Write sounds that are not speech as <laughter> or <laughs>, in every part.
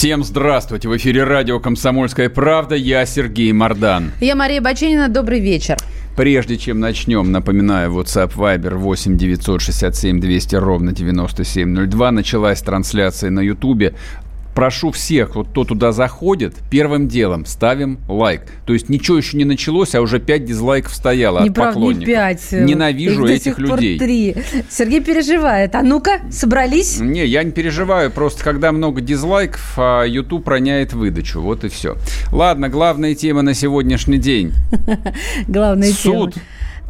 Всем здравствуйте! В эфире радио «Комсомольская правда». Я Сергей Мордан. Я Мария Баченина. Добрый вечер. Прежде чем начнем, напоминаю, WhatsApp Viber 8 967 200 ровно 9702. Началась трансляция на YouTube прошу всех, вот кто туда заходит, первым делом ставим лайк. То есть ничего еще не началось, а уже 5 дизлайков стояло не от прав, поклонников. Не 5. Ненавижу Их этих людей. Три. Сергей переживает. А ну-ка, собрались? Не, я не переживаю. Просто когда много дизлайков, а YouTube роняет выдачу. Вот и все. Ладно, главная тема на сегодняшний день. <laughs> Главная тема. Суд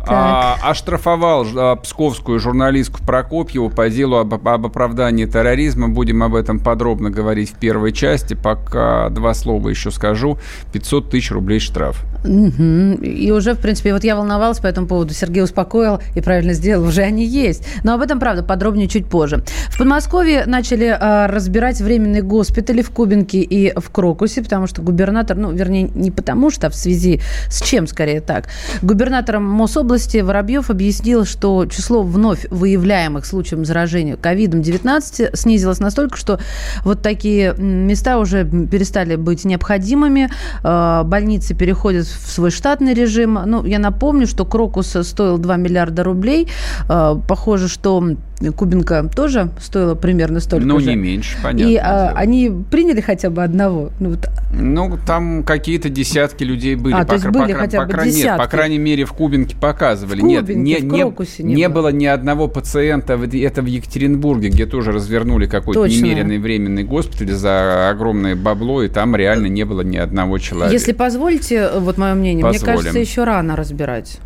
а, оштрафовал а, псковскую журналистку Прокопьеву по делу об, об оправдании терроризма. Будем об этом подробно говорить в первой части. Пока два слова еще скажу. 500 тысяч рублей штраф. Угу. И уже, в принципе, вот я волновалась по этому поводу. Сергей успокоил и правильно сделал. Уже они есть. Но об этом, правда, подробнее чуть позже. В Подмосковье начали а, разбирать временные госпитали в Кубинке и в Крокусе, потому что губернатор, ну, вернее, не потому что, а в связи с чем, скорее так. Губернатором Мособласти Воробьев объяснил, что число вновь выявляемых случаев заражения ковидом-19 снизилось настолько, что вот такие места уже перестали быть необходимыми. А, больницы переходят в свой штатный режим. Ну, я напомню, что Крокус стоил 2 миллиарда рублей. А, похоже, что Кубинка тоже стоила примерно столько Ну, же. не меньше, понятно. И а, они приняли хотя бы одного? Ну, вот. ну там какие-то десятки людей были. А, по, то есть были по, хотя по, бы по, десятки? Нет, по крайней мере, в Кубинке показывали. В Кубинке, нет, в не, Крокусе не, не, не было. было ни одного пациента. Это в Екатеринбурге, где тоже развернули какой-то Точно. немеренный временный госпиталь за огромное бабло, и там реально не было ни одного человека. Если позволите, вот мое мнение, Позволим. мне кажется, еще рано разбирать.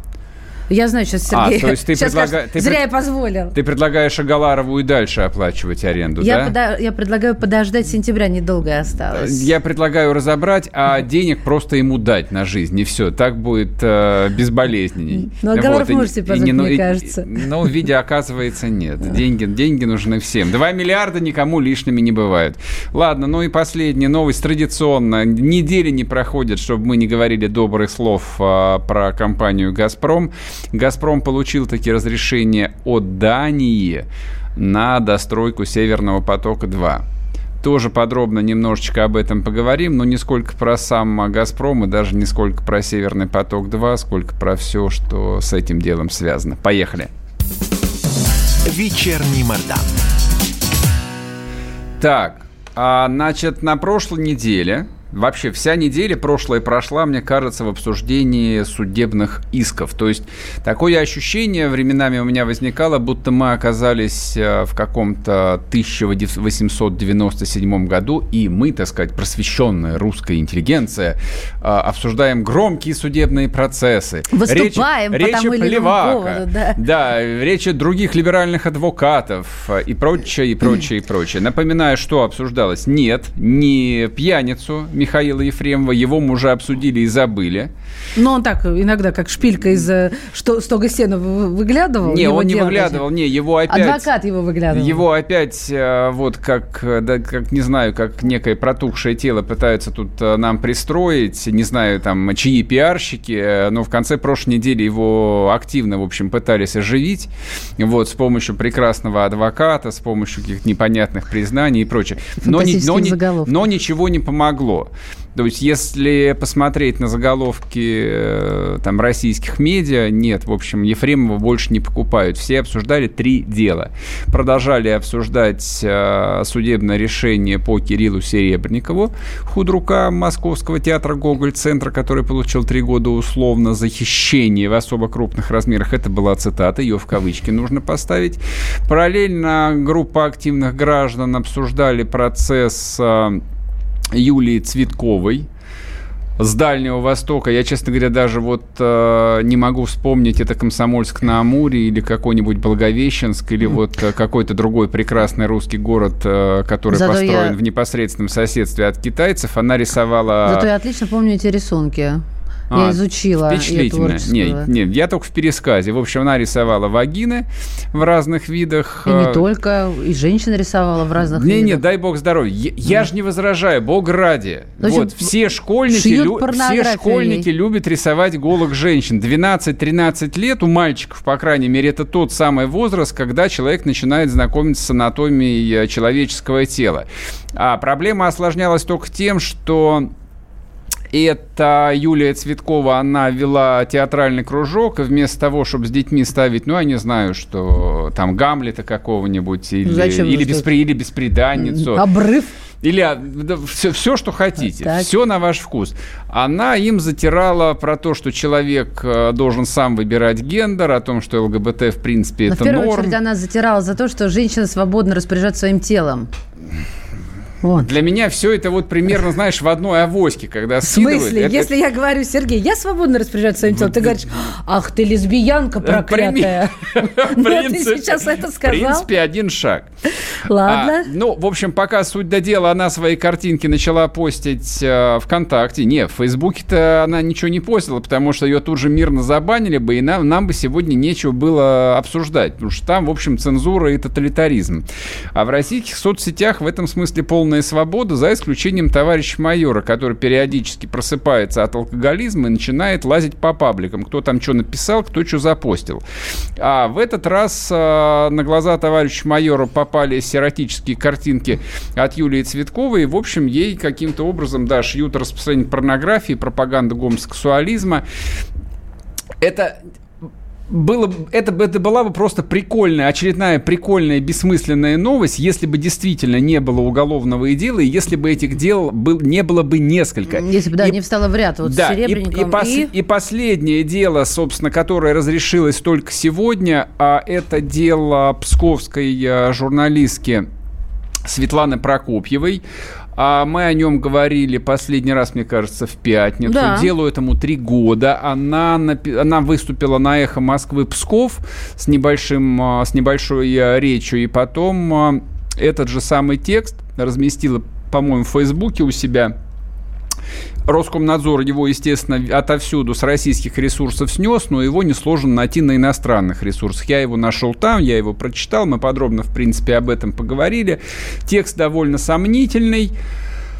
Я знаю, сейчас Сергей... А, то есть ты <laughs> сейчас предлага- скажет, ты Зря пред- я позволил. Ты предлагаешь Агаларову и дальше оплачивать аренду, Я, да? пода- я предлагаю подождать сентября, недолго осталось. Я предлагаю разобрать, а денег просто ему дать на жизнь, и все. Так будет э, безболезненней. Ну, Агаларов и- может себе и позволить, ну, мне и- кажется. и- Ну, видя, оказывается, нет. Деньги, деньги нужны всем. Два миллиарда никому лишними не бывают. Ладно, ну и последняя новость традиционно. Недели не проходят, чтобы мы не говорили добрых слов а, про компанию «Газпром». «Газпром» получил таки разрешение от Дании на достройку «Северного потока-2». Тоже подробно немножечко об этом поговорим, но не сколько про сам «Газпром» и даже не сколько про «Северный поток-2», сколько про все, что с этим делом связано. Поехали. Вечерний Мордан. Так, а, значит, на прошлой неделе, вообще вся неделя прошлая прошла, мне кажется, в обсуждении судебных исков. То есть такое ощущение временами у меня возникало, будто мы оказались э, в каком-то 1897 году, и мы, так сказать, просвещенная русская интеллигенция, э, обсуждаем громкие судебные процессы. Выступаем по речи тому или поводу, да. да, речи других либеральных адвокатов э, и прочее, и прочее, и прочее. Напоминаю, что обсуждалось. Нет, не пьяницу Михаила Ефремова, его мы уже обсудили и забыли. Но он так иногда, как шпилька из э, что, стога сена вы- выглядывал. Не, он не выглядывал, даже. не, его опять... Адвокат его выглядывал. Его опять, э, вот как, э, да, как, не знаю, как некое протухшее тело пытаются тут нам пристроить, не знаю, там, чьи пиарщики, но в конце прошлой недели его активно, в общем, пытались оживить, вот, с помощью прекрасного адвоката, с помощью каких-то непонятных признаний и прочее. Но, ни- но, ни- но ничего не помогло. То есть, если посмотреть на заголовки э, там, российских медиа, нет, в общем, Ефремова больше не покупают. Все обсуждали три дела. Продолжали обсуждать э, судебное решение по Кириллу Серебренникову, худрука Московского театра Гоголь-центра, который получил три года условно за хищение в особо крупных размерах. Это была цитата, ее в кавычки нужно поставить. Параллельно группа активных граждан обсуждали процесс э, Юлии Цветковой, с Дальнего Востока. Я, честно говоря, даже вот э, не могу вспомнить, это Комсомольск-на-Амуре или какой-нибудь Благовещенск, или вот э, какой-то другой прекрасный русский город, э, который Зато построен я... в непосредственном соседстве от китайцев. Она рисовала... Зато я отлично помню эти рисунки. Я а, изучила Впечатлительно. Нет, нет, я только в пересказе. В общем, она рисовала вагины в разных видах. И не э, только, и женщина рисовала в разных не, видах. Не, не, дай бог здоровья. Я, я же не возражаю, бог ради. Значит, вот, все школьники, лю, все школьники любят рисовать голых женщин. 12-13 лет у мальчиков, по крайней мере, это тот самый возраст, когда человек начинает знакомиться с анатомией э, человеческого тела. А проблема осложнялась только тем, что это Юлия Цветкова, она вела театральный кружок, и вместо того, чтобы с детьми ставить, ну, я не знаю, что там Гамлета какого-нибудь, или, Зачем или, беспри, или беспреданницу. Обрыв? Или а, да, все, все, что хотите, так. все на ваш вкус. Она им затирала про то, что человек э, должен сам выбирать гендер, о том, что ЛГБТ в принципе Но это в первую норм. очередь она затирала за то, что женщина свободно распоряжается своим телом. Вот. Для меня все это вот примерно, знаешь, в одной авоське, когда В смысле? Это... Если я говорю, Сергей, я свободно распоряжаюсь своим телом, ты говоришь, ах ты лесбиянка проклятая. <laughs> <laughs> Ну, ты сейчас это сказал. В принципе, один шаг. Ладно. А, ну, в общем, пока суть до дела, она свои картинки начала постить э, ВКонтакте. Не, в Фейсбуке-то она ничего не постила, потому что ее тут же мирно забанили бы, и нам, нам бы сегодня нечего было обсуждать, потому что там, в общем, цензура и тоталитаризм. А в российских соцсетях в этом смысле полная полная свобода, за исключением товарища майора, который периодически просыпается от алкоголизма и начинает лазить по пабликам. Кто там что написал, кто что запостил. А в этот раз э, на глаза товарища майора попали эротические картинки от Юлии Цветковой. И, в общем, ей каким-то образом, да, шьют распространение порнографии, пропаганда гомосексуализма. Это было, это, это была бы просто прикольная, очередная прикольная, бессмысленная новость, если бы действительно не было уголовного дела, и если бы этих дел был, не было бы несколько. Если бы, да, и, не встала в ряд вот да, с Серебренником. И, и, пос, и... и последнее дело, собственно, которое разрешилось только сегодня, а это дело псковской а, журналистки Светланы Прокопьевой. А мы о нем говорили последний раз, мне кажется, в пятницу. Да. Делу этому три года. Она, она выступила на «Эхо Москвы» Псков с, небольшим, а, с небольшой а, речью. И потом а, этот же самый текст разместила, по-моему, в Фейсбуке у себя Роскомнадзор его, естественно, отовсюду с российских ресурсов снес, но его не сложно найти на иностранных ресурсах. Я его нашел там, я его прочитал, мы подробно, в принципе, об этом поговорили. Текст довольно сомнительный.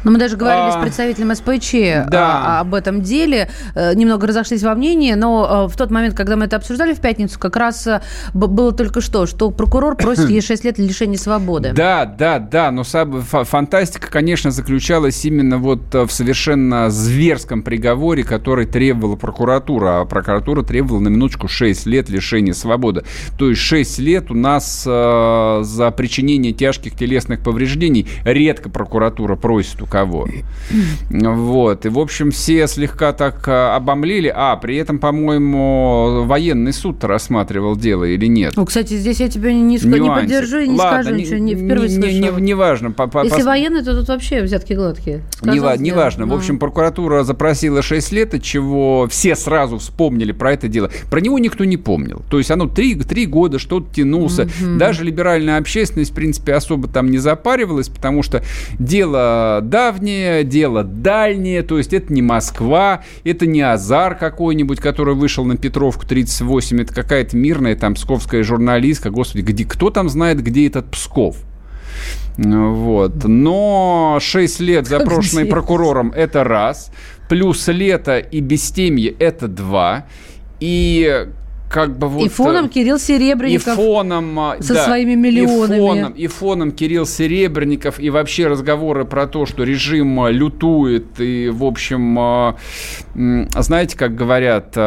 Но мы даже говорили а, с представителем СПЧ а, да. об этом деле, э, немного разошлись во мнении, но э, в тот момент, когда мы это обсуждали в пятницу, как раз э, было только что, что прокурор <clears throat> просит ей 6 лет лишения свободы. Да, да, да, но фантастика, конечно, заключалась именно вот в совершенно зверском приговоре, который требовала прокуратура, а прокуратура требовала на минуточку 6 лет лишения свободы. То есть 6 лет у нас э, за причинение тяжких телесных повреждений редко прокуратура просит у кого. Вот. И, в общем, все слегка так а, обомлели. А, при этом, по-моему, военный суд рассматривал дело или нет. Ну, кстати, здесь я тебя не, не поддержу и не Ладно, скажу ничего. Не, впервые не, не, не, не важно. По, по, Если по... военный, то тут вообще взятки гладкие. Не, не важно. В общем, прокуратура запросила 6 лет, от чего все сразу вспомнили про это дело. Про него никто не помнил. То есть оно 3, 3 года что-то тянулся. Угу. Даже либеральная общественность, в принципе, особо там не запаривалась, потому что дело, да, давнее, дело дальнее, то есть это не Москва, это не Азар какой-нибудь, который вышел на Петровку 38, это какая-то мирная там псковская журналистка, господи, где, кто там знает, где этот Псков? Вот. Но 6 лет запрошенный прокурором – это раз. Плюс лето и бестемье – это два. И как бы вот... И фоном э, Кирилл Серебренников. И фоном... А, со да, своими миллионами. И фоном, и фоном Кирилл Серебренников, и вообще разговоры про то, что режим а, лютует, и, в общем, а, знаете, как говорят...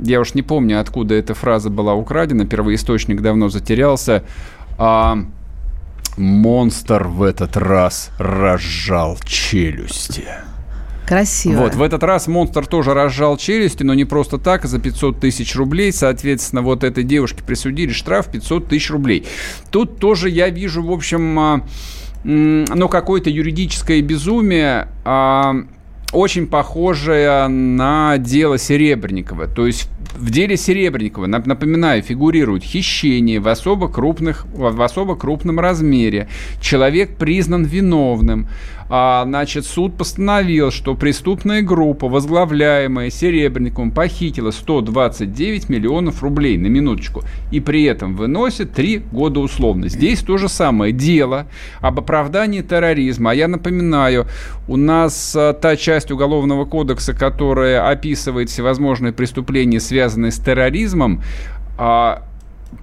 Я уж не помню, откуда эта фраза была украдена, первоисточник давно затерялся. Монстр в этот раз разжал челюсти. Красиво. Вот, в этот раз монстр тоже разжал челюсти, но не просто так, а за 500 тысяч рублей. Соответственно, вот этой девушке присудили штраф 500 тысяч рублей. Тут тоже я вижу, в общем, ну, какое-то юридическое безумие. А, очень похожая на дело Серебренникова. То есть в деле Серебренникова, напоминаю, фигурирует хищение в особо, крупных, в особо крупном размере. Человек признан виновным а, значит, суд постановил, что преступная группа, возглавляемая Серебренниковым, похитила 129 миллионов рублей, на минуточку, и при этом выносит 3 года условно. Здесь то же самое дело об оправдании терроризма. А я напоминаю, у нас а, та часть Уголовного кодекса, которая описывает всевозможные преступления, связанные с терроризмом, а,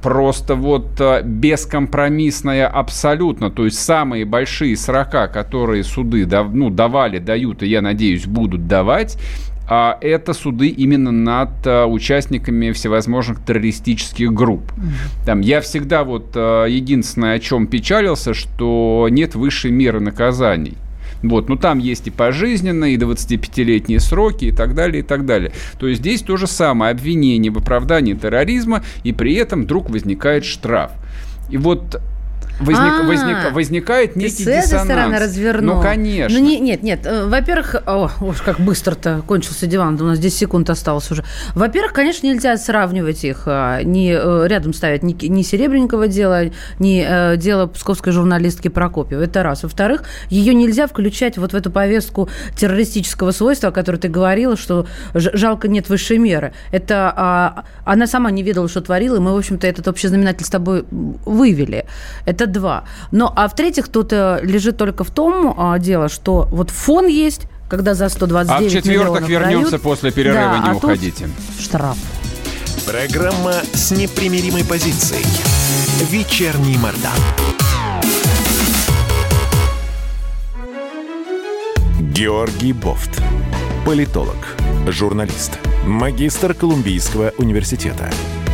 просто вот э, бескомпромиссная абсолютно. То есть самые большие срока, которые суды ну, давали, дают и, я надеюсь, будут давать, а это суды именно над а, участниками всевозможных террористических групп. Там я всегда вот а, единственное, о чем печалился, что нет высшей меры наказаний. Вот, ну там есть и пожизненные, и 25-летние сроки, и так далее, и так далее. То есть здесь то же самое, обвинение в оправдании терроризма, и при этом вдруг возникает штраф. И вот возник, а, возник, возникает некий ты с этой стороны развернул. Ну, конечно. Ну, не, нет, нет. Э, во-первых, уж как быстро-то кончился диван, у нас 10 секунд осталось уже. Во-первых, конечно, нельзя сравнивать их, а, не э, рядом ставить ни, ни Серебренникова дела, ни э, дело псковской журналистки Прокопьева. Это раз. Во-вторых, ее нельзя включать вот в эту повестку террористического свойства, о которой ты говорила, что жалко нет высшей меры. Это а, она сама не ведала, что творила, и мы, в общем-то, этот общий знаменатель с тобой вывели. Это это два. Но, а в-третьих, тут э, лежит только в том а, дело, что вот фон есть, когда за 129 А в-четвертых вернемся дают, после перерыва, да, не а уходите. штраф. Программа с непримиримой позицией. Вечерний Мордан. Георгий Бофт. Политолог, журналист, магистр Колумбийского университета –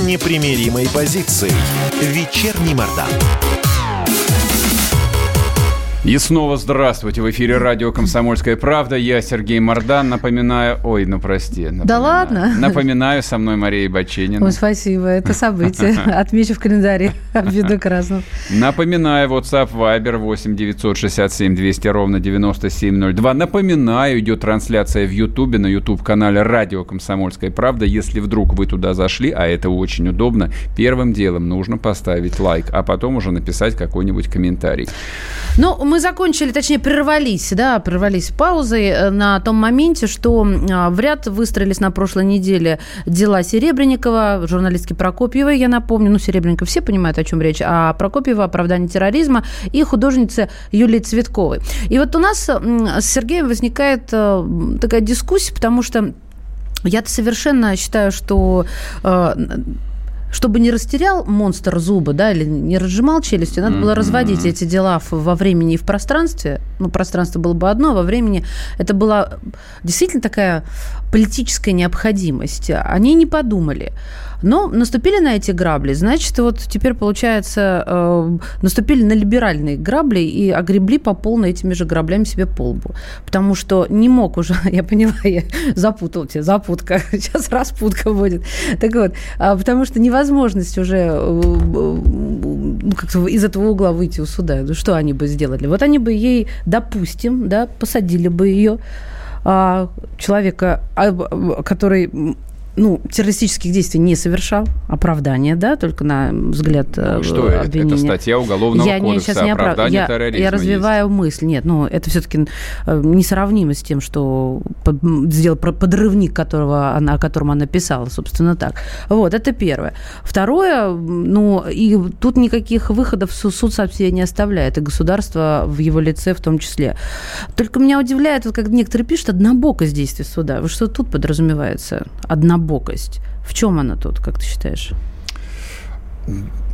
с непримиримой позицией. Вечерний Мордан. И снова здравствуйте. В эфире радио «Комсомольская правда». Я Сергей Мордан. Напоминаю... Ой, ну прости. Напоминаю. Да ладно? Напоминаю, со мной Мария Баченина. Ой, спасибо. Это событие. <laughs> Отмечу в календаре. Ввиду красного. Напоминаю, WhatsApp Viber 8 967 200 ровно 9702. Напоминаю, идет трансляция в Ютубе, на YouTube-канале радио «Комсомольская правда». Если вдруг вы туда зашли, а это очень удобно, первым делом нужно поставить лайк, а потом уже написать какой-нибудь комментарий. Ну, мы закончили, точнее, прервались, да, прервались паузой э, на том моменте, что а, в ряд выстроились на прошлой неделе дела Серебренникова, журналистки Прокопьевой, я напомню, ну, Серебренников все понимают, о чем речь, а Прокопьева оправдание терроризма и художницы Юлии Цветковой. И вот у нас с Сергеем возникает э, такая дискуссия, потому что я-то совершенно считаю, что э, чтобы не растерял монстр зубы, да, или не разжимал челюсти, надо было разводить эти дела во времени и в пространстве. Ну, пространство было бы одно, а во времени это была действительно такая политическая необходимость. Они не подумали. Но наступили на эти грабли, значит, вот теперь, получается, э, наступили на либеральные грабли и огребли по полной этими же граблями себе по лбу. Потому что не мог уже, <laughs> я поняла, я запутал тебя, запутка, <laughs> сейчас распутка будет. Так вот, а, потому что невозможность уже э, ну, как-то из этого угла выйти у суда. Ну, что они бы сделали? Вот они бы ей, допустим, да, посадили бы ее а, человека, а, который ну, террористических действий не совершал, оправдание, да, только на взгляд ну, что обвинения. Это статья Уголовного я кодекса, не, сейчас не оправдание я, терроризма Я развиваю есть. мысль. Нет, ну, это все-таки э, несравнимо с тем, что сделал подрывник, которого она, о котором она писала, собственно, так. Вот, это первое. Второе, ну, и тут никаких выходов суд совсем не оставляет, и государство в его лице в том числе. Только меня удивляет, вот как некоторые пишут, однобокость действий суда. Что тут подразумевается? Однобокость. В чем она тут, как ты считаешь?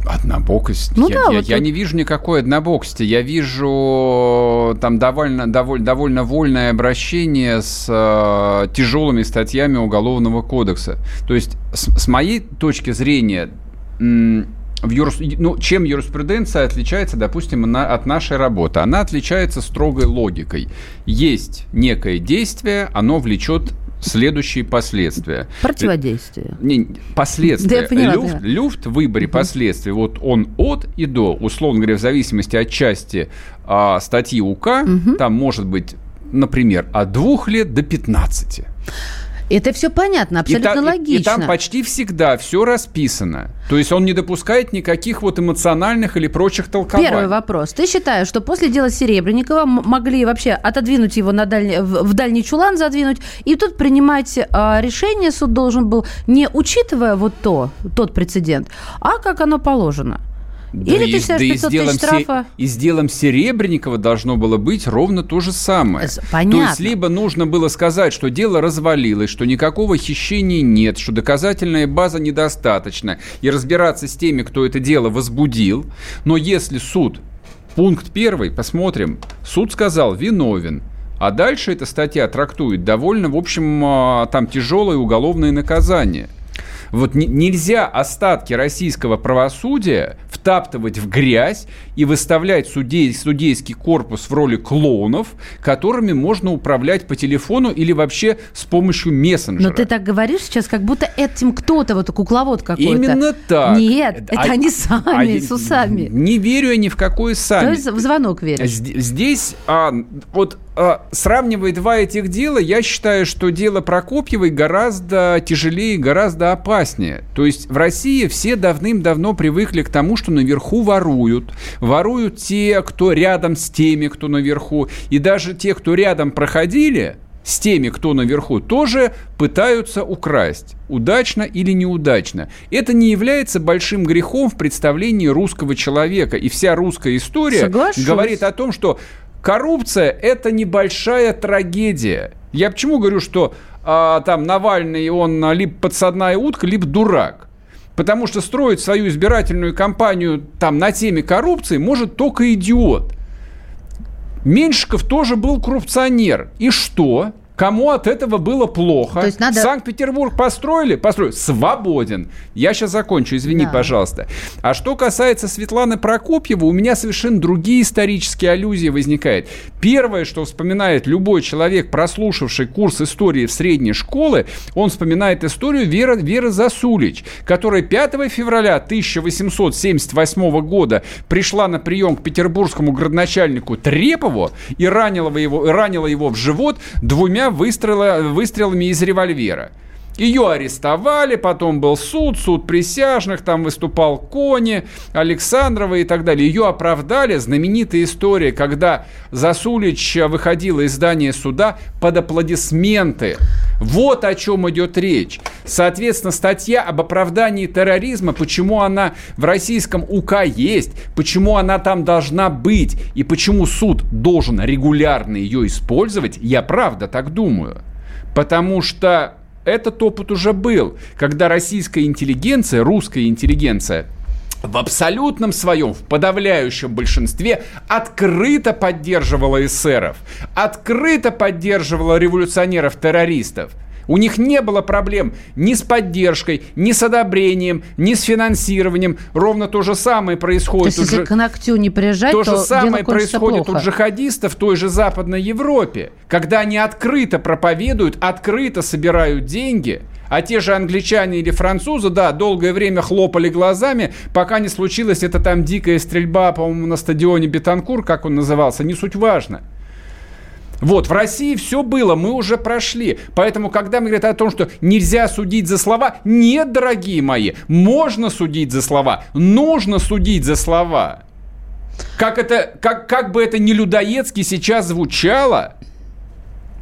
Однобокость? Ну, я, да, я, вот я вот... не вижу никакой однобокости. Я вижу там довольно, довольно, довольно вольное обращение с э, тяжелыми статьями Уголовного кодекса. То есть, с, с моей точки зрения, в юрис... ну, чем юриспруденция отличается, допустим, на... от нашей работы? Она отличается строгой логикой. Есть некое действие, оно влечет следующие последствия. Противодействие. Не, последствия. Да, я поняла, люфт, да. люфт в выборе угу. последствий. Вот он от и до, условно говоря, в зависимости от части а, статьи УК, угу. там может быть, например, от двух лет до 15. Это все понятно, абсолютно и та, логично. И, и там почти всегда все расписано. То есть он не допускает никаких вот эмоциональных или прочих толкований. Первый вопрос. Ты считаешь, что после дела Серебренникова могли вообще отодвинуть его на дальний, в, дальний чулан задвинуть, и тут принимать а, решение суд должен был, не учитывая вот то, тот прецедент, а как оно положено? Да Или и, ты считаешь, да 500 тысяч штрафа? Се, и с делом Серебренникова должно было быть ровно то же самое. Понятно. То есть, либо нужно было сказать, что дело развалилось, что никакого хищения нет, что доказательная база недостаточна, и разбираться с теми, кто это дело возбудил. Но если суд, пункт первый, посмотрим, суд сказал виновен, а дальше эта статья трактует довольно, в общем, а, там тяжелое уголовное наказание. Вот нельзя остатки российского правосудия втаптывать в грязь и выставлять судей, судейский корпус в роли клоунов, которыми можно управлять по телефону или вообще с помощью мессенджера. Но ты так говоришь сейчас, как будто этим кто-то, вот кукловод какой-то. Именно так. Нет, это а, они сами, а, с усами. Не верю я ни в какой сами. То есть в звонок веришь? Здесь а, вот сравнивая два этих дела, я считаю, что дело Прокопьевой гораздо тяжелее, гораздо опаснее. То есть в России все давным-давно привыкли к тому, что наверху воруют. Воруют те, кто рядом с теми, кто наверху. И даже те, кто рядом проходили, с теми, кто наверху, тоже пытаются украсть. Удачно или неудачно. Это не является большим грехом в представлении русского человека. И вся русская история Соглашусь. говорит о том, что Коррупция – это небольшая трагедия. Я почему говорю, что а, там Навальный, он либо подсадная утка, либо дурак. Потому что строить свою избирательную кампанию там на теме коррупции может только идиот. Меньшиков тоже был коррупционер. И что? Кому от этого было плохо? То есть надо... Санкт-Петербург построили? Построили. Свободен. Я сейчас закончу, извини, да. пожалуйста. А что касается Светланы Прокопьева, у меня совершенно другие исторические аллюзии возникают. Первое, что вспоминает любой человек, прослушавший курс истории в средней школе, он вспоминает историю Веры, Веры Засулич, которая 5 февраля 1878 года пришла на прием к петербургскому градоначальнику Трепову и ранила его, ранила его в живот двумя выстрела, выстрелами из револьвера. Ее арестовали, потом был суд, суд присяжных, там выступал Кони, Александрова и так далее. Ее оправдали. Знаменитая история, когда Засулич выходила из здания суда под аплодисменты. Вот о чем идет речь. Соответственно, статья об оправдании терроризма, почему она в российском УК есть, почему она там должна быть и почему суд должен регулярно ее использовать, я правда так думаю. Потому что этот опыт уже был, когда российская интеллигенция, русская интеллигенция в абсолютном своем, в подавляющем большинстве открыто поддерживала эсеров, открыто поддерживала революционеров-террористов – у них не было проблем ни с поддержкой, ни с одобрением, ни с финансированием. Ровно то же самое происходит. То есть, если же, к ногтю не приезжать, то, то же самое происходит плохо. у джихадистов в той же Западной Европе, когда они открыто проповедуют, открыто собирают деньги. А те же англичане или французы, да, долгое время хлопали глазами, пока не случилась эта там дикая стрельба, по-моему, на стадионе Бетанкур, как он назывался, не суть важно. Вот, в России все было, мы уже прошли. Поэтому, когда мы говорим о том, что нельзя судить за слова, нет, дорогие мои, можно судить за слова, нужно судить за слова. Как, это, как, как бы это не людоедски сейчас звучало,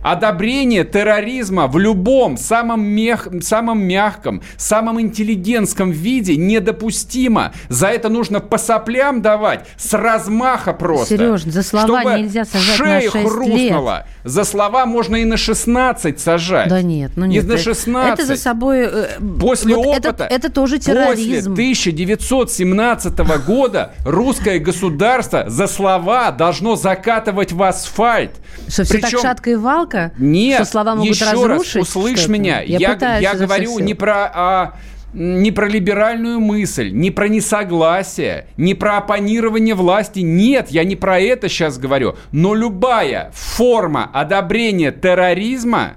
Одобрение терроризма в любом, самом, мех, самом мягком, самом интеллигентском виде недопустимо. За это нужно по соплям давать с размаха просто. Сереж, за слова чтобы нельзя сажать на шея 6 хрустнула. лет. За слова можно и на 16 сажать. Да нет, ну И нет. на это- 16. Это за собой... э, После вот опыта, Это, это тоже после терроризм. 1917 года русское государство за слова должно закатывать в асфальт. Что все так Причем- шатко и валко? Нет, Что слова могут еще раз, разрушить? услышь что-то? меня. Я, Я, я говорю не про... а, не про либеральную мысль, не про несогласие, не про оппонирование власти. Нет, я не про это сейчас говорю. Но любая форма одобрения терроризма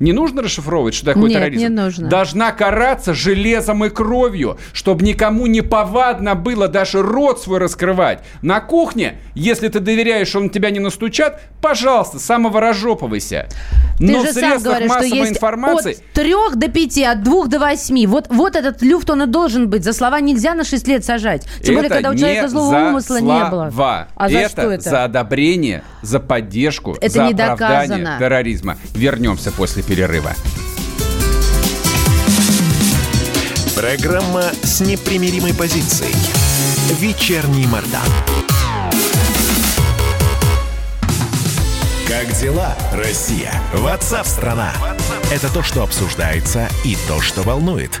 не нужно расшифровывать, что такое Нет, терроризм? не нужно. Должна караться железом и кровью, чтобы никому не повадно было даже рот свой раскрывать. На кухне, если ты доверяешь, что на тебя не настучат, пожалуйста, самоворожопывайся. Ты Но же в сам говоришь, что массовой есть информации... от трех до пяти, от двух до восьми. Вот, вот этот люфт, он и должен быть. За слова нельзя на шесть лет сажать. Тем более, когда у человека злого за умысла не было. слова. А за это что это? за одобрение, за поддержку, Это за оправдание доказано. терроризма. Вернемся после перерыва. Программа с непримиримой позицией. Вечерний Мордан. Как дела, Россия? Ватсап-страна! Это то, что обсуждается и то, что волнует.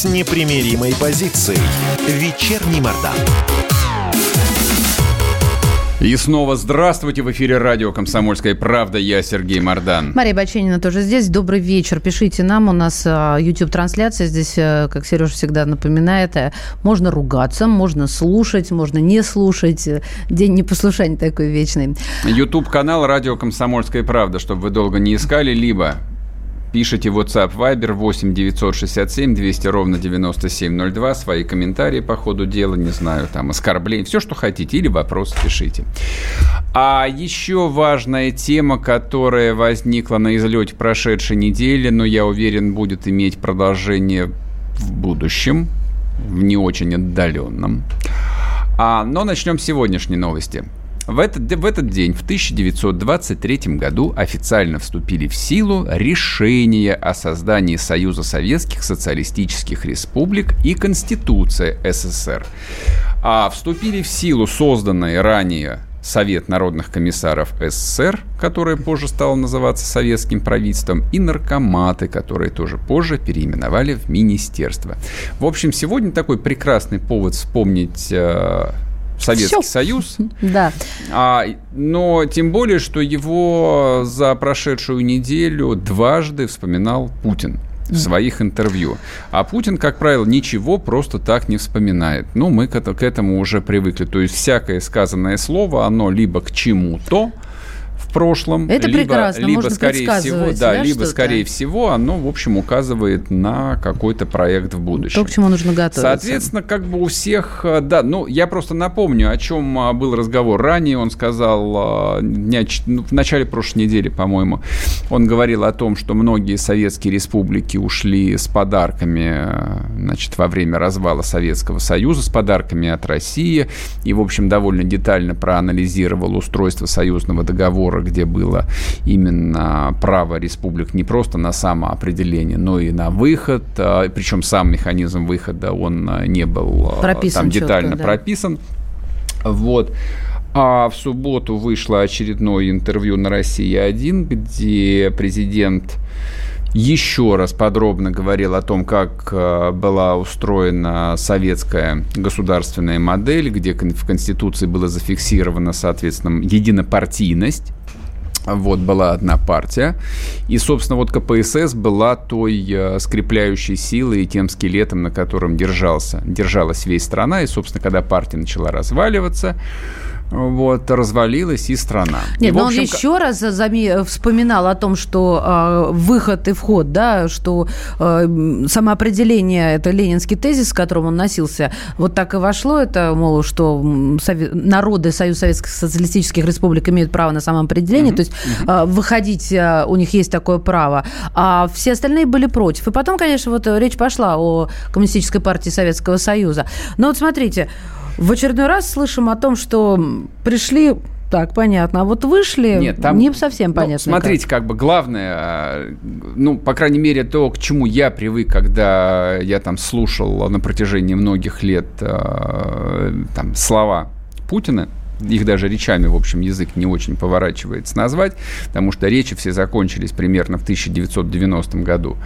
с непримиримой позицией. Вечерний Мордан. И снова здравствуйте в эфире радио «Комсомольская правда». Я Сергей Мордан. Мария Баченина тоже здесь. Добрый вечер. Пишите нам. У нас а, YouTube-трансляция. Здесь, э, как Сережа всегда напоминает, э, можно ругаться, можно слушать, можно не слушать. Э, День непослушания такой вечный. YouTube-канал «Радио Комсомольская правда», чтобы вы долго не искали, либо пишите WhatsApp Viber 8 967 200 ровно 9702, свои комментарии по ходу дела, не знаю, там, оскорбления, все, что хотите, или вопросы пишите. А еще важная тема, которая возникла на излете прошедшей недели, но я уверен, будет иметь продолжение в будущем, в не очень отдаленном. А, но начнем с сегодняшней новости. В этот, в этот день, в 1923 году, официально вступили в силу решения о создании Союза Советских Социалистических Республик и Конституция СССР. А вступили в силу созданные ранее Совет народных комиссаров СССР, которое позже стало называться советским правительством, и наркоматы, которые тоже позже переименовали в министерство. В общем, сегодня такой прекрасный повод вспомнить э, Советский Всё. Союз. <laughs> Да. А, но тем более, что его за прошедшую неделю дважды вспоминал Путин в своих интервью. А Путин, как правило, ничего просто так не вспоминает. Ну, мы к этому уже привыкли. То есть всякое сказанное слово, оно либо к чему-то в прошлом, Это либо, прекрасно, либо можно скорее всего, да, да, либо скорее всего, оно, в общем, указывает на какой-то проект в будущем. То, к чему нужно готовиться. Соответственно, как бы у всех, э, да, ну, я просто напомню, о чем а, был разговор ранее. Он сказал дня ч- ну, в начале прошлой недели, по-моему, он говорил о том, что многие советские республики ушли с подарками, э, значит, во время развала Советского Союза, с подарками от России. И, в общем, довольно детально проанализировал устройство союзного договора, где было именно право республик не просто на самоопределение, но и на выход. а, Причем сам механизм выхода, он а, не был а, Прописан там детально да. прописан. Вот. А в субботу вышло очередное интервью на «Россия-1», где президент еще раз подробно говорил о том, как э, была устроена советская государственная модель, где в Конституции было зафиксировано, соответственно, единопартийность. Вот была одна партия. И, собственно, вот КПСС была той э, скрепляющей силой и тем скелетом, на котором держался, держалась весь страна. И, собственно, когда партия начала разваливаться, вот, развалилась и страна. Нет, и, но общем, он еще раз зами... вспоминал о том, что э, выход и вход, да, что э, самоопределение – это ленинский тезис, с которым он носился, вот так и вошло это, мол, что Совет... народы Союз Советских Социалистических Республик имеют право на самоопределение, mm-hmm. то есть э, выходить э, у них есть такое право, а все остальные были против. И потом, конечно, вот речь пошла о Коммунистической партии Советского Союза. Но вот смотрите, в очередной раз слышим о том, что пришли так, понятно. А вот вышли, Нет, там, не совсем ну, понятно. Ну, смотрите, как. как бы главное, а, ну, по крайней мере, то, к чему я привык, когда я там слушал на протяжении многих лет а, там слова Путина, их даже речами, в общем, язык не очень поворачивается назвать, потому что речи все закончились примерно в 1990 году.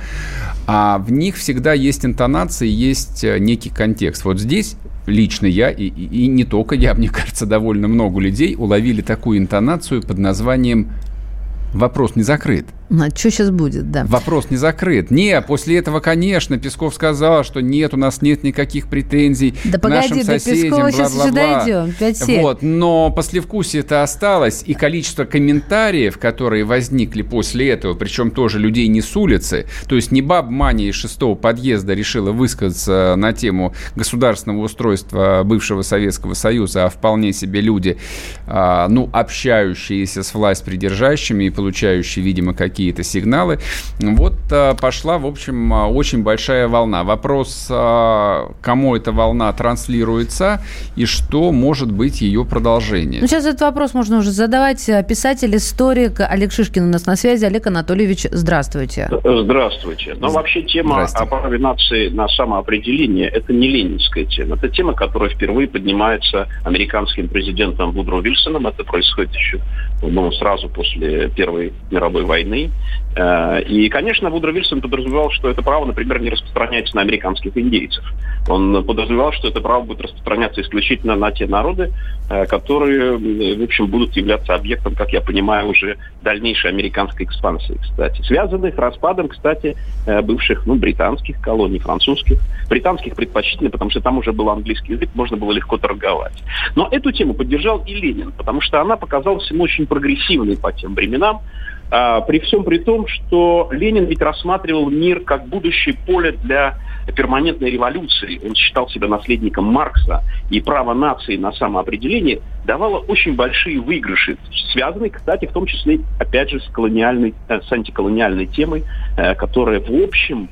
А в них всегда есть интонации, есть э, некий контекст. Вот здесь лично я, и, и, и не только я, <laughs> мне кажется, довольно много людей уловили такую интонацию под названием «вопрос не закрыт». А что сейчас будет, да? Вопрос не закрыт. Не, после этого, конечно, Песков сказал, что нет, у нас нет никаких претензий да к погоди, нашим соседям, Пескова сейчас сюда идем, 5 Вот, но послевкусие это осталось, и количество комментариев, которые возникли после этого, причем тоже людей не с улицы, то есть не баб Маня из шестого подъезда решила высказаться на тему государственного устройства бывшего Советского Союза, а вполне себе люди, а, ну, общающиеся с власть придержащими и получающие, видимо, какие какие-то сигналы. Вот а, пошла, в общем, а, очень большая волна. Вопрос, а, кому эта волна транслируется и что может быть ее продолжение. Ну, сейчас этот вопрос можно уже задавать. Писатель, историк Олег Шишкин у нас на связи. Олег Анатольевич, здравствуйте. Здравствуйте. Но вообще тема о праве нации на самоопределение – это не ленинская тема. Это тема, которая впервые поднимается американским президентом Вудро Вильсоном. Это происходит еще ну, сразу после Первой мировой войны. Э, и, конечно, Вудро Вильсон подразумевал, что это право, например, не распространяется на американских индейцев. Он подразумевал, что это право будет распространяться исключительно на те народы, э, которые, в общем, будут являться объектом, как я понимаю, уже дальнейшей американской экспансии, кстати. Связанных распадом, кстати, э, бывших, ну, британских колоний, французских. Британских предпочтительно, потому что там уже был английский язык, можно было легко торговать. Но эту тему поддержал и Ленин, потому что она показалась ему очень прогрессивной по тем временам. А, при всем при том, что Ленин ведь рассматривал мир как будущее поле для перманентной революции. Он считал себя наследником Маркса, и право нации на самоопределение давало очень большие выигрыши, связанные, кстати, в том числе, опять же, с, колониальной, э, с антиколониальной темой, э, которая, в общем,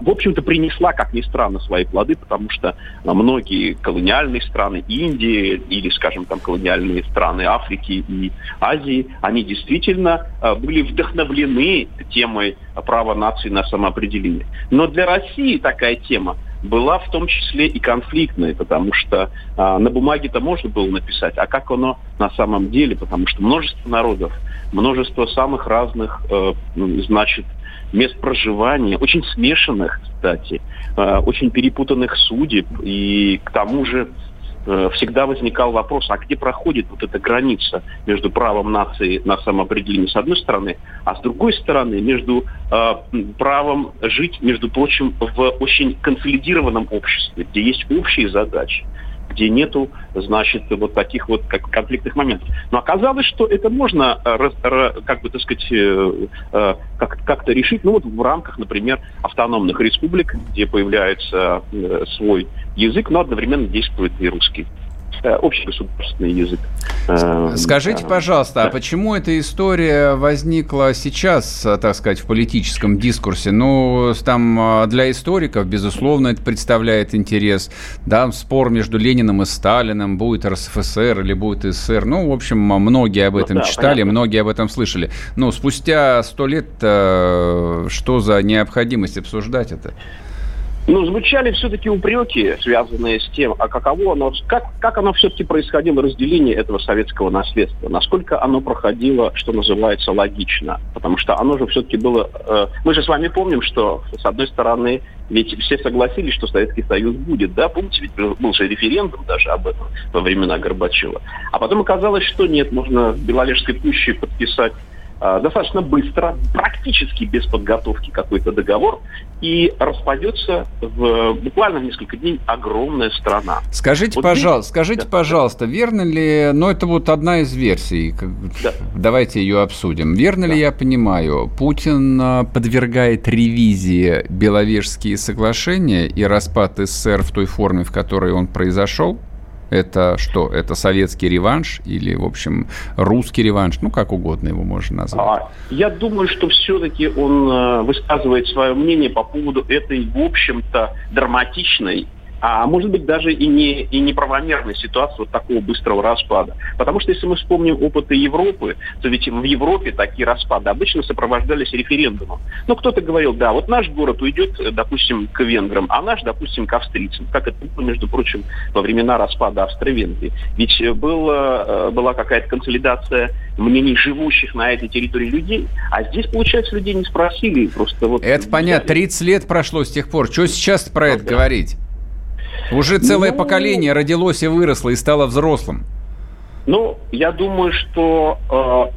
в общем-то, принесла, как ни странно, свои плоды, потому что многие колониальные страны Индии или, скажем, там колониальные страны Африки и Азии, они действительно а, были вдохновлены темой права нации на самоопределение. Но для России такая тема была в том числе и конфликтной, потому что а, на бумаге-то можно было написать, а как оно на самом деле, потому что множество народов, множество самых разных, э, значит, мест проживания, очень смешанных, кстати, э, очень перепутанных судеб. И к тому же э, всегда возникал вопрос, а где проходит вот эта граница между правом нации на самоопределение с одной стороны, а с другой стороны между э, правом жить, между прочим, в очень консолидированном обществе, где есть общие задачи где нету, значит, вот таких вот как конфликтных моментов. Но оказалось, что это можно, э, как бы, так сказать, э, э, как- как-то решить, ну вот в рамках, например, автономных республик, где появляется свой язык, но одновременно действует и русский. Э, общегосударственный язык. Э, скажите, пожалуйста, а почему эта история возникла сейчас, э, так сказать, в политическом дискурсе? Ну, там для историков, безусловно, это представляет интерес. Да, спор между Лениным и Сталиным, будет РСФСР или будет СССР. Ну, в общем, многие об ну этом ну, да, читали, понятно. многие об этом слышали. Но спустя сто лет что за необходимость обсуждать это? Ну, звучали все-таки упреки, связанные с тем, а каково оно, как, как оно все-таки происходило, разделение этого советского наследства, насколько оно проходило, что называется, логично. Потому что оно же все-таки было... Э, мы же с вами помним, что, с одной стороны, ведь все согласились, что Советский Союз будет, да? Помните, ведь был же референдум даже об этом во времена Горбачева. А потом оказалось, что нет, можно в Беловежской пуще подписать достаточно быстро, практически без подготовки какой-то договор, и распадется в буквально несколько дней огромная страна. Скажите, вот пожалуйста, здесь... скажите, да. пожалуйста, верно ли, ну это вот одна из версий, да. давайте ее обсудим. Верно да. ли я понимаю, Путин а, подвергает ревизии Беловежские соглашения и распад СССР в той форме, в которой он произошел? Это что? Это советский реванш или, в общем, русский реванш? Ну, как угодно его можно назвать. А, я думаю, что все-таки он э, высказывает свое мнение по поводу этой, в общем-то, драматичной а может быть даже и не и неправомерной ситуации вот такого быстрого распада. Потому что если мы вспомним опыты Европы, то ведь в Европе такие распады обычно сопровождались референдумом. Ну, кто-то говорил, да, вот наш город уйдет, допустим, к венграм, а наш, допустим, к австрийцам. Как это было, между прочим, во времена распада Австро-Венгрии. Ведь было, э, была какая-то консолидация мнений живущих на этой территории людей, а здесь, получается, людей не спросили. Просто вот это понятно, 30 лет прошло с тех пор. Что сейчас про ну, это да. говорить? Уже целое ну, поколение родилось и выросло и стало взрослым. Ну, я думаю, что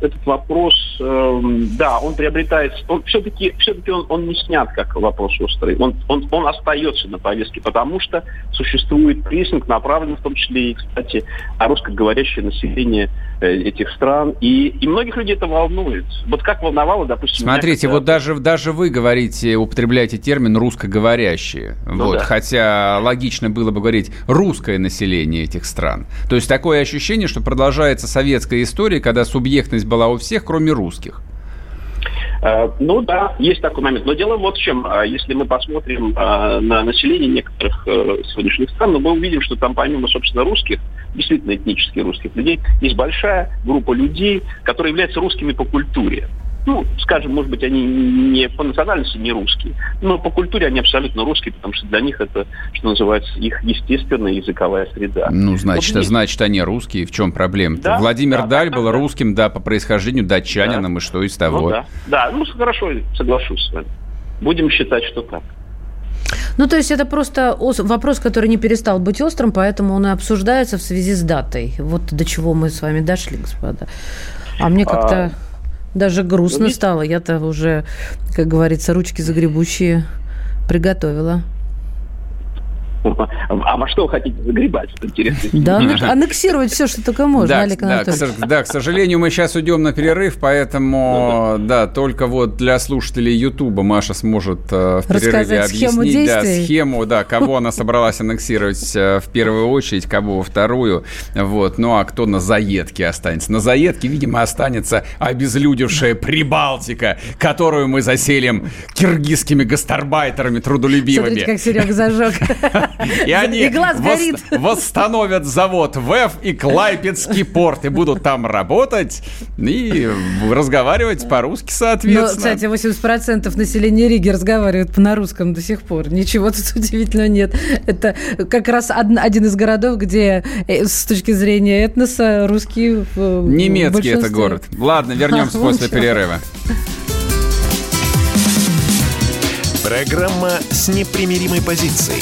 э, этот вопрос, э, да, он приобретает, он все-таки, все-таки он, он не снят как вопрос острый, он, он, он остается на повестке, потому что существует прессинг, направленный в том числе и, кстати, на русскоговорящее население э, этих стран, и, и многих людей это волнует. Вот как волновало, допустим... Смотрите, меня, вот даже, даже вы говорите, употребляете термин «русскоговорящие», ну, вот, да. хотя логично было бы говорить «русское население этих стран». То есть такое ощущение, что продолжается советская история, когда субъектность была у всех, кроме русских. Э, ну да, есть такой момент. Но дело вот в чем. Э, если мы посмотрим э, на население некоторых сегодняшних стран, мы увидим, что там помимо, собственно, русских, действительно этнически русских людей, есть большая группа людей, которые являются русскими по культуре ну, скажем, может быть, они не по национальности не русские, но по культуре они абсолютно русские, потому что для них это, что называется, их естественная языковая среда. Ну, значит, вот значит, они русские. В чем проблема? Да, Владимир да, Даль да, был да. русским, да, по происхождению датчанином, да. и что из того? Ну, да. да, ну, хорошо, соглашусь с вами. Будем считать, что так. Ну, то есть это просто вопрос, который не перестал быть острым, поэтому он и обсуждается в связи с датой. Вот до чего мы с вами дошли, господа. А мне как-то... А... Даже грустно ну, стало. Я-то уже, как говорится, ручки загребущие приготовила. <laughs> А во что вы хотите загребать? интересно. Да, аннексировать все, что только можно, да, Олег да, к, да, к сожалению, мы сейчас уйдем на перерыв, поэтому, ну, да. только вот для слушателей Ютуба Маша сможет э, в перерыве объяснить да, схему, да, кого она собралась аннексировать э, в первую очередь, кого во вторую. Вот. Ну, а кто на заедке останется? На заедке, видимо, останется обезлюдевшая Прибалтика, которую мы заселим киргизскими гастарбайтерами трудолюбивыми. Смотрите, как Серега зажег. <laughs> И они восстановят завод ВЭФ и Клайпецкий порт, и будут там работать и разговаривать по-русски, соответственно. Но, кстати, 80% населения Риги разговаривают на русском до сих пор. Ничего тут <laughs> удивительного нет. Это как раз один из городов, где э, с точки зрения этноса русские Немецкий это город. Ладно, вернемся <laughs> после перерыва. Программа с непримиримой позицией.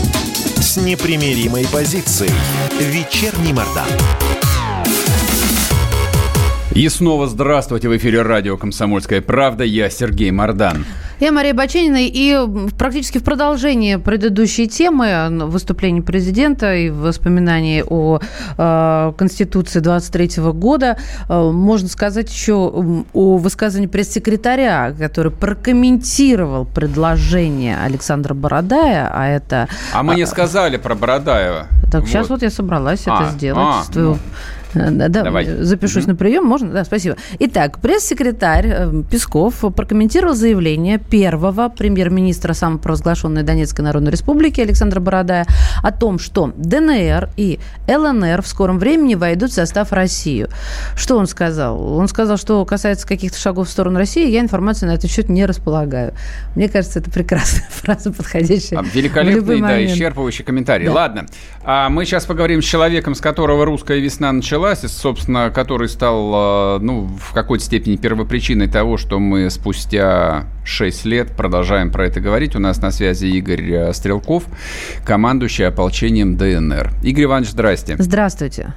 с непримиримой позицией. Вечерний Мордан. И снова здравствуйте в эфире радио «Комсомольская правда». Я Сергей Мордан. Я Мария Баченина, и практически в продолжении предыдущей темы выступления президента и воспоминаний о э, Конституции 23 года э, можно сказать еще о высказывании пресс-секретаря, который прокомментировал предложение Александра Бородая, а это... А мы не сказали про Бородаева. Так, вот. сейчас вот я собралась а, это сделать. А, с твоего... ну. Да, Давай. запишусь угу. на прием, можно? Да, спасибо. Итак, пресс-секретарь э, Песков прокомментировал заявление первого премьер-министра самопровозглашенной Донецкой Народной Республики Александра Бородая о том, что ДНР и ЛНР в скором времени войдут в состав России. Что он сказал? Он сказал, что касается каких-то шагов в сторону России, я информации на этот счет не располагаю. Мне кажется, это прекрасная <laughs> фраза, подходящая Великолепный, да, исчерпывающий комментарий. Да. Ладно, а мы сейчас поговорим с человеком, с которого русская весна началась и, собственно, который стал, э, ну, в какой-то степени первопричиной того, что мы спустя 6 лет продолжаем про это говорить. У нас на связи Игорь э, Стрелков, командующий ополчением ДНР. Игорь Иванович, здрасте. Здравствуйте.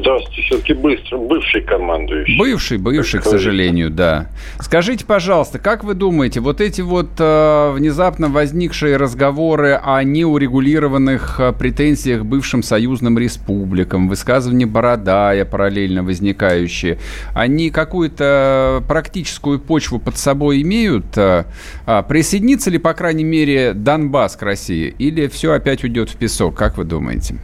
Здравствуйте, все-таки быстро, бывший командующий. Бывший, бывший, к сожалению, да. Скажите, пожалуйста, как вы думаете, вот эти вот э, внезапно возникшие разговоры о неурегулированных э, претензиях бывшим союзным республикам, высказывания Бородая параллельно возникающие, они какую-то практическую почву под собой имеют? Э, а присоединится ли, по крайней мере, Донбасс к России? Или все опять уйдет в песок? Как вы думаете?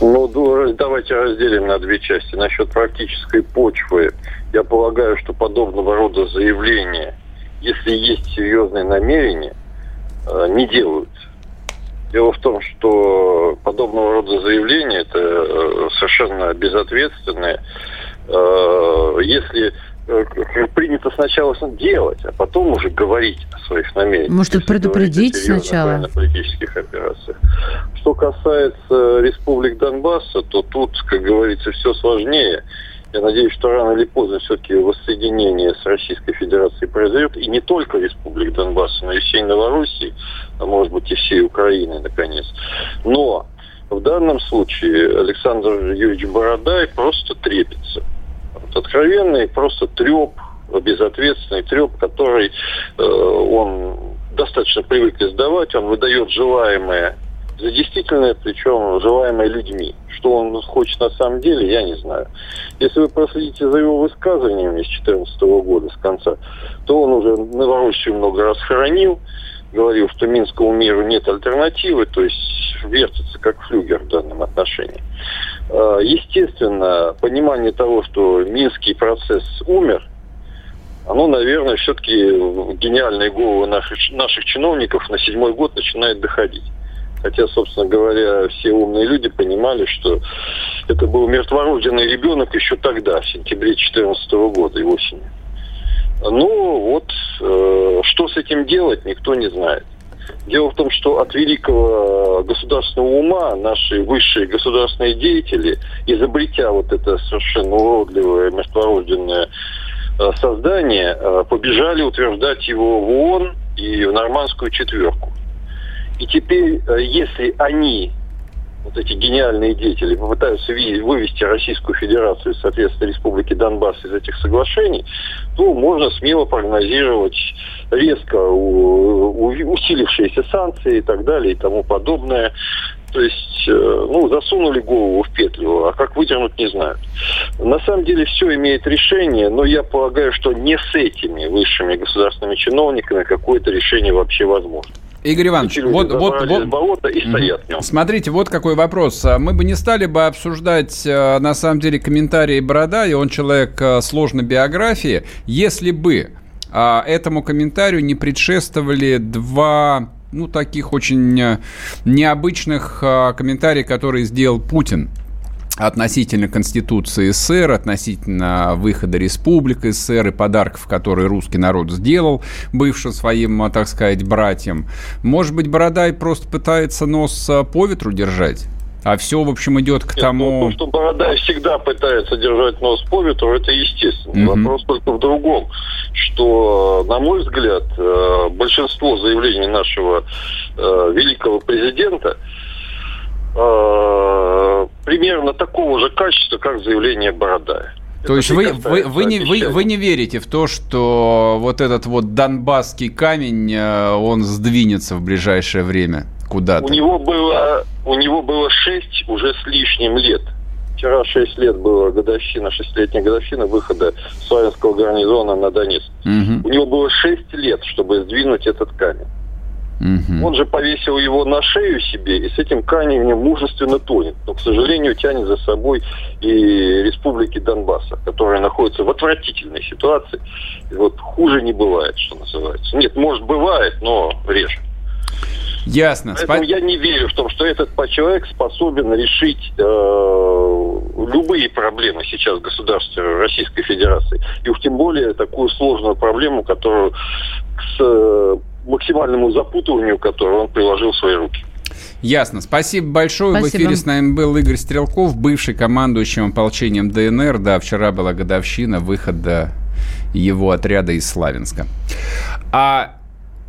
Ну, давайте разделим на две части. Насчет практической почвы, я полагаю, что подобного рода заявления, если есть серьезные намерения, э, не делают. Дело в том, что подобного рода заявления это э, совершенно безответственные. Э, если принято сначала делать, а потом уже говорить о своих намерениях. Может, предупредить сначала? На политических операциях. Что касается республик Донбасса, то тут, как говорится, все сложнее. Я надеюсь, что рано или поздно все-таки воссоединение с Российской Федерацией произойдет. И не только республик Донбасса, но и всей Новороссии, а может быть и всей Украины, наконец. Но в данном случае Александр Юрьевич Бородай просто трепится откровенный просто треп, безответственный треп, который э, он достаточно привык издавать, он выдает желаемое за действительное, причем желаемое людьми. Что он хочет на самом деле, я не знаю. Если вы проследите за его высказываниями с 2014 года, с конца, то он уже Новороссию много раз хоронил, говорил, что Минскому миру нет альтернативы, то есть вертится как флюгер в данном отношении. А, естественно, понимание того, что Минский процесс умер, оно, наверное, все-таки гениальные головы наших, наших чиновников на седьмой год начинает доходить. Хотя, собственно говоря, все умные люди понимали, что это был мертворожденный ребенок еще тогда, в сентябре 2014 года и осенью. Ну, вот, э, что с этим делать, никто не знает. Дело в том, что от великого государственного ума наши высшие государственные деятели, изобретя вот это совершенно уродливое мертворожденное э, создание, э, побежали утверждать его в ООН и в нормандскую четверку. И теперь, э, если они вот эти гениальные деятели попытаются вывести Российскую Федерацию, соответственно, Республики Донбасс из этих соглашений, то можно смело прогнозировать резко усилившиеся санкции и так далее и тому подобное. То есть, э, ну, засунули голову в петлю, а как выдернуть, не знают. На самом деле все имеет решение, но я полагаю, что не с этими высшими государственными чиновниками какое-то решение вообще возможно. Игорь Иванович, вот, вот, вот, болото и стоят в нем. Смотрите, вот какой вопрос. Мы бы не стали бы обсуждать, э, на самом деле, комментарии Борода, и он человек э, сложной биографии, если бы а, этому комментарию не предшествовали два ну, таких очень э, необычных комментариев, которые сделал Путин относительно Конституции СССР, относительно выхода Республик СССР и подарков, которые русский народ сделал бывшим своим, так сказать, братьям. Может быть, Бородай просто пытается нос э, по ветру держать? А все, в общем, идет к Нет, тому... Ну, то, что Бородай всегда пытается держать нос по ветру, это естественно. Угу. Вопрос только в другом, что, на мой взгляд, э, большинство заявлений нашего э, великого президента примерно такого же качества, как заявление Бородая. То есть вы, вы, вы, не, вы, вы не верите в то, что вот этот вот донбасский камень, э, он сдвинется в ближайшее время куда-то? У него было, у него было 6 уже с лишним лет. Вчера 6 лет было годовщина, шестилетняя годовщина выхода Славянского гарнизона на Донецк. Угу. У него было 6 лет, чтобы сдвинуть этот камень. Угу. Он же повесил его на шею себе и с этим камнем мужественно тонет. Но, к сожалению, тянет за собой и республики Донбасса, которые находятся в отвратительной ситуации. И вот хуже не бывает, что называется. Нет, может, бывает, но реже. Ясно. Поэтому Спа... я не верю в том, что этот человек способен решить э, любые проблемы сейчас в государстве Российской Федерации. И уж тем более такую сложную проблему, которую с максимальному запутыванию, которое он приложил в свои руки. Ясно. Спасибо большое. Спасибо. В эфире с нами был Игорь Стрелков, бывший командующим ополчением ДНР. Да, вчера была годовщина выхода его отряда из Славянска. А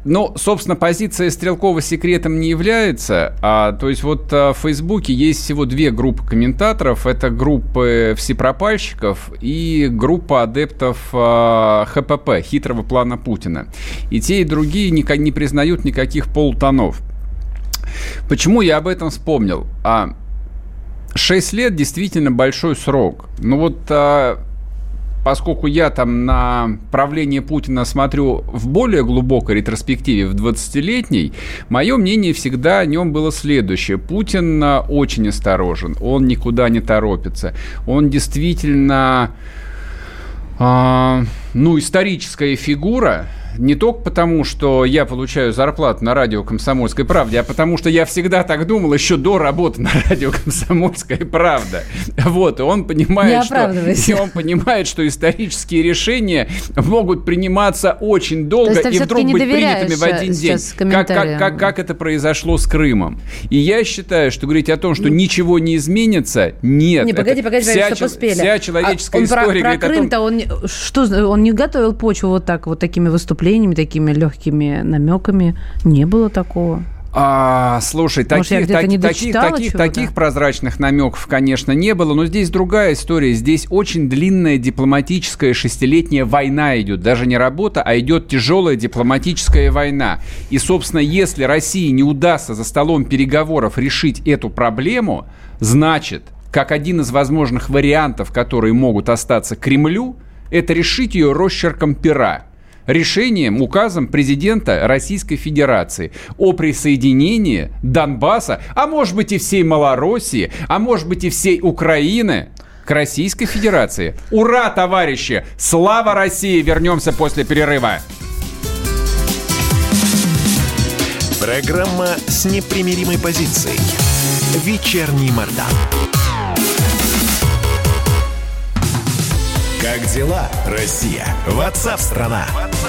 ну, собственно, позиция Стрелкова секретом не является. А, то есть вот а, в Фейсбуке есть всего две группы комментаторов. Это группы всепропальщиков и группа адептов а, ХПП, хитрого плана Путина. И те, и другие не, не признают никаких полутонов. Почему я об этом вспомнил? А, 6 лет действительно большой срок. Ну вот а, поскольку я там на правление Путина смотрю в более глубокой ретроспективе, в 20-летней, мое мнение всегда о нем было следующее. Путин а, очень осторожен, он никуда не торопится. Он действительно, э, ну, историческая фигура, не только потому, что я получаю зарплату на радио «Комсомольской правде», а потому что я всегда так думал еще до работы на радио «Комсомольская правда». Вот, и он понимает, что, <laughs> и он понимает, что исторические решения могут приниматься очень долго и вдруг быть принятыми в один день. Как, как, как, как это произошло с Крымом. И я считаю, что говорить о том, что ничего не изменится, нет. Не, погоди, погоди, вся, чтобы успели. Вся человеческая а история про, про Крым-то том... он, что, он не готовил почву вот так, вот такими выступлениями выступлениями, такими легкими намеками. Не было такого. А, слушай, Может, таких, так, таких, таких, таких прозрачных намеков, конечно, не было, но здесь другая история. Здесь очень длинная дипломатическая шестилетняя война идет. Даже не работа, а идет тяжелая дипломатическая война. И, собственно, если России не удастся за столом переговоров решить эту проблему, значит, как один из возможных вариантов, которые могут остаться Кремлю, это решить ее росчерком пера решением, указом президента Российской Федерации о присоединении Донбасса, а может быть и всей Малороссии, а может быть и всей Украины к Российской Федерации. Ура, товарищи! Слава России! Вернемся после перерыва. Программа с непримиримой позицией. Вечерний Мордан. Как дела, Россия? Ватсап-страна!